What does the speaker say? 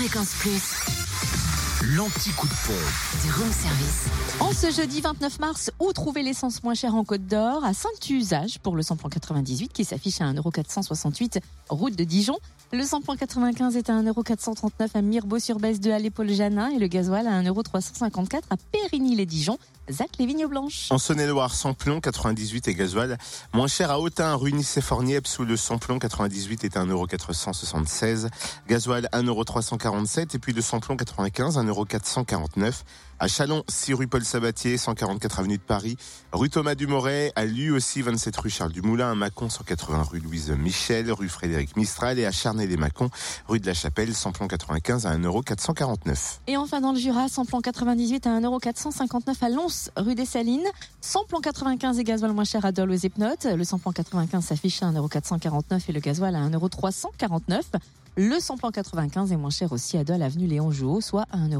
Fréquence Plus. L'anti-coup de pompe. Du room service. En ce jeudi 29 mars, où trouver l'essence moins chère en Côte d'Or? À Saint-Usage pour le samplon 98 qui s'affiche à 1,468€ route de Dijon. Le samplon 95 est à 1,439€ à Mirbeau-sur-Besse de Halle Paul Janin et le gasoil à 1,354€ à Périgny-les-Dijon. Zach les Vignes Blanches. En Saône-et-Loire, samplon 98 et gasoil. Moins cher à Autun, rue Nice-et-Fornieps, où le samplon 98 est à 1,476€. Gasoil 1,347€ et puis le samplon 95 1,449€ à Chalon, 6 rue Paul Sabatier, 144 avenue de Paris, rue Thomas Dumoret, à lui aussi 27 rue Charles Dumoulin, à Mâcon 180 rue Louise Michel, rue Frédéric Mistral et à Charnay-les-Mâcon, rue de la Chapelle, samplon 95 à 1,449€. Et enfin dans le Jura, samplon 98 à 1,459€ à Lons, rue des Salines, samplon 95 et gasoil moins cher à Dole aux Epnotes. Le samplon 95 s'affiche à 1,449€ et le gasoil à 1,349€. Le samplon 95 est moins cher aussi à Dole avenue Léon Jouot, soit à 1,449€.